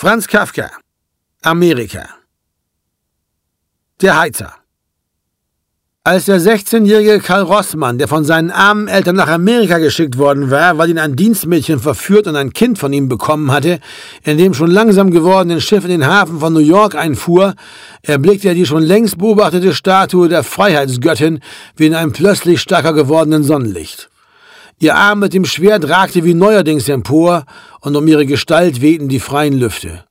Franz Kafka. Amerika. Der Heizer. Als der 16-jährige Karl Rossmann, der von seinen armen Eltern nach Amerika geschickt worden war, weil ihn ein Dienstmädchen verführt und ein Kind von ihm bekommen hatte, in dem schon langsam gewordenen Schiff in den Hafen von New York einfuhr, erblickte er die schon längst beobachtete Statue der Freiheitsgöttin wie in einem plötzlich stärker gewordenen Sonnenlicht. Ihr Arm mit dem Schwert ragte wie neuerdings empor, und um ihre Gestalt wehten die freien Lüfte.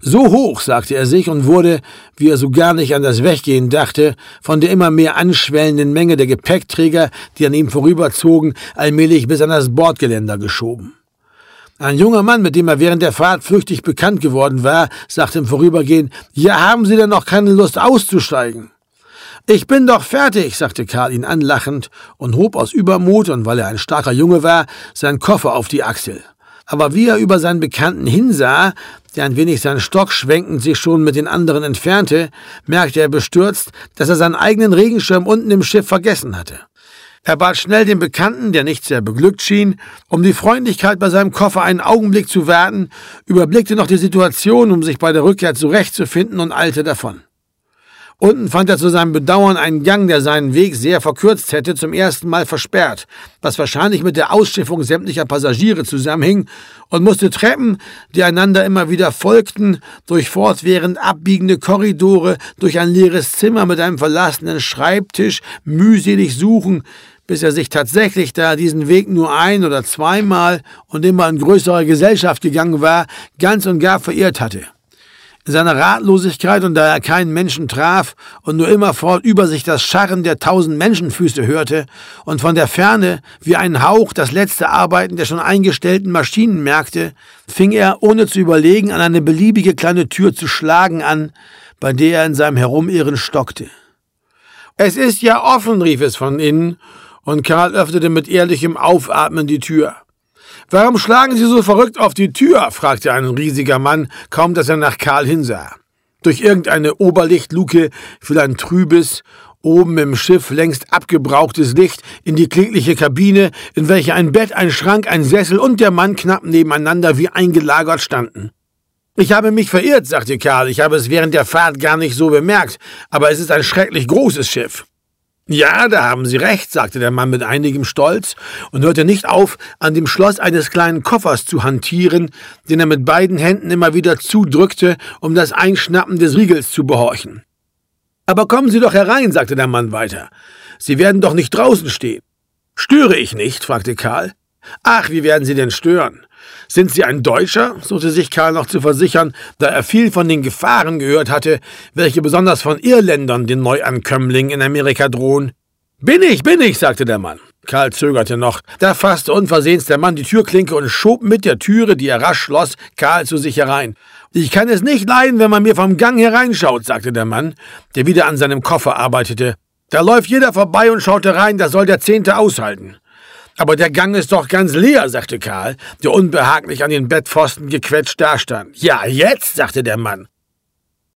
So hoch, sagte er sich und wurde, wie er so gar nicht an das Weggehen dachte, von der immer mehr anschwellenden Menge der Gepäckträger, die an ihm vorüberzogen, allmählich bis an das Bordgeländer geschoben. Ein junger Mann, mit dem er während der Fahrt flüchtig bekannt geworden war, sagte im Vorübergehen, ja, haben Sie denn noch keine Lust auszusteigen? Ich bin doch fertig, sagte Karl ihn anlachend und hob aus Übermut, und weil er ein starker Junge war, seinen Koffer auf die Achsel. Aber wie er über seinen Bekannten hinsah, der ein wenig seinen Stock schwenkend sich schon mit den anderen entfernte, merkte er bestürzt, dass er seinen eigenen Regenschirm unten im Schiff vergessen hatte. Er bat schnell den Bekannten, der nicht sehr beglückt schien, um die Freundlichkeit bei seinem Koffer einen Augenblick zu warten, überblickte noch die Situation, um sich bei der Rückkehr zurechtzufinden und eilte davon. Unten fand er zu seinem Bedauern einen Gang, der seinen Weg sehr verkürzt hätte, zum ersten Mal versperrt, was wahrscheinlich mit der Ausschiffung sämtlicher Passagiere zusammenhing, und musste Treppen, die einander immer wieder folgten, durch fortwährend abbiegende Korridore, durch ein leeres Zimmer mit einem verlassenen Schreibtisch mühselig suchen, bis er sich tatsächlich, da er diesen Weg nur ein oder zweimal und immer in größerer Gesellschaft gegangen war, ganz und gar verirrt hatte. In seiner Ratlosigkeit und da er keinen Menschen traf und nur immerfort über sich das Scharren der tausend Menschenfüße hörte und von der Ferne wie ein Hauch das letzte Arbeiten der schon eingestellten Maschinen merkte, fing er, ohne zu überlegen, an eine beliebige kleine Tür zu schlagen an, bei der er in seinem Herumirren stockte. Es ist ja offen, rief es von innen, und Karl öffnete mit ehrlichem Aufatmen die Tür. Warum schlagen Sie so verrückt auf die Tür? fragte ein riesiger Mann, kaum dass er nach Karl hinsah. Durch irgendeine Oberlichtluke fiel ein trübes, oben im Schiff längst abgebrauchtes Licht in die klägliche Kabine, in welcher ein Bett, ein Schrank, ein Sessel und der Mann knapp nebeneinander wie eingelagert standen. Ich habe mich verirrt, sagte Karl, ich habe es während der Fahrt gar nicht so bemerkt, aber es ist ein schrecklich großes Schiff. Ja, da haben Sie recht, sagte der Mann mit einigem Stolz und hörte nicht auf, an dem Schloss eines kleinen Koffers zu hantieren, den er mit beiden Händen immer wieder zudrückte, um das Einschnappen des Riegels zu behorchen. Aber kommen Sie doch herein, sagte der Mann weiter. Sie werden doch nicht draußen stehen. Störe ich nicht? fragte Karl. Ach, wie werden Sie denn stören? Sind Sie ein Deutscher? suchte sich Karl noch zu versichern, da er viel von den Gefahren gehört hatte, welche besonders von Irländern den Neuankömmlingen in Amerika drohen. Bin ich, bin ich, sagte der Mann. Karl zögerte noch. Da fasste unversehens der Mann die Türklinke und schob mit der Türe, die er rasch schloss, Karl zu sich herein. Ich kann es nicht leiden, wenn man mir vom Gang hereinschaut, sagte der Mann, der wieder an seinem Koffer arbeitete. Da läuft jeder vorbei und schaut herein, das soll der Zehnte aushalten. Aber der Gang ist doch ganz leer, sagte Karl, der unbehaglich an den Bettpfosten gequetscht dastand. Ja, jetzt, sagte der Mann.